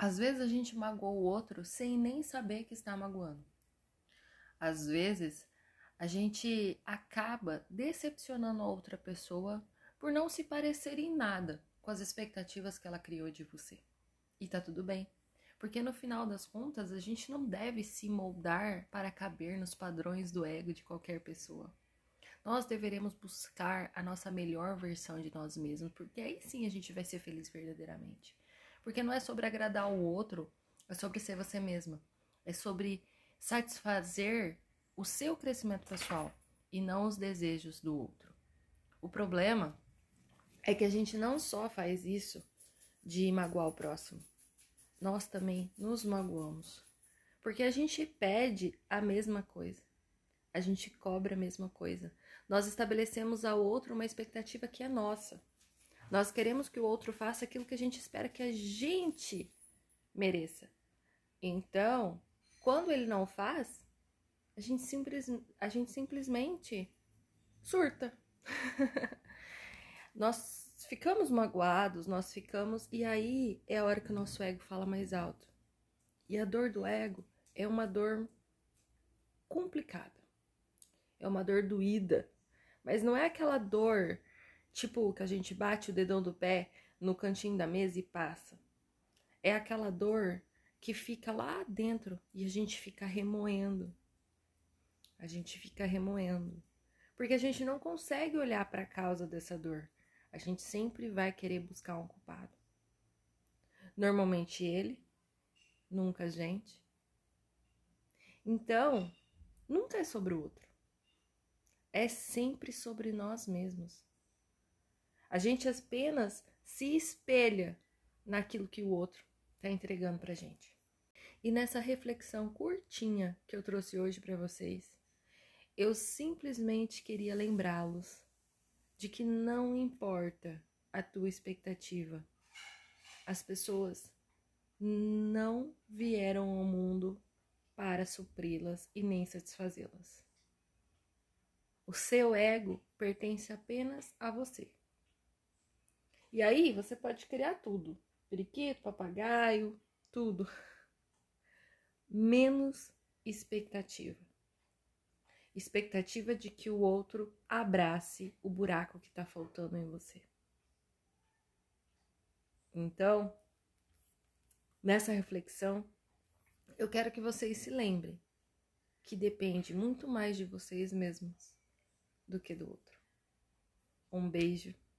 Às vezes a gente magoa o outro sem nem saber que está magoando. Às vezes a gente acaba decepcionando a outra pessoa por não se parecer em nada com as expectativas que ela criou de você. E tá tudo bem, porque no final das contas a gente não deve se moldar para caber nos padrões do ego de qualquer pessoa. Nós deveremos buscar a nossa melhor versão de nós mesmos, porque aí sim a gente vai ser feliz verdadeiramente. Porque não é sobre agradar o outro, é sobre ser você mesma. É sobre satisfazer o seu crescimento pessoal e não os desejos do outro. O problema é que a gente não só faz isso de magoar o próximo, nós também nos magoamos. Porque a gente pede a mesma coisa, a gente cobra a mesma coisa. Nós estabelecemos ao outro uma expectativa que é nossa. Nós queremos que o outro faça aquilo que a gente espera que a gente mereça. Então, quando ele não faz, a gente, simples, a gente simplesmente surta. nós ficamos magoados, nós ficamos. E aí é a hora que o nosso ego fala mais alto. E a dor do ego é uma dor complicada. É uma dor doída. Mas não é aquela dor Tipo que a gente bate o dedão do pé no cantinho da mesa e passa. É aquela dor que fica lá dentro e a gente fica remoendo. A gente fica remoendo. Porque a gente não consegue olhar para a causa dessa dor. A gente sempre vai querer buscar um culpado. Normalmente ele, nunca a gente. Então, nunca é sobre o outro. É sempre sobre nós mesmos. A gente apenas se espelha naquilo que o outro está entregando para gente. E nessa reflexão curtinha que eu trouxe hoje para vocês, eu simplesmente queria lembrá-los de que não importa a tua expectativa, as pessoas não vieram ao mundo para supri-las e nem satisfazê-las. O seu ego pertence apenas a você. E aí você pode criar tudo: periquito, papagaio, tudo. Menos expectativa. Expectativa de que o outro abrace o buraco que está faltando em você. Então, nessa reflexão, eu quero que vocês se lembrem que depende muito mais de vocês mesmos do que do outro. Um beijo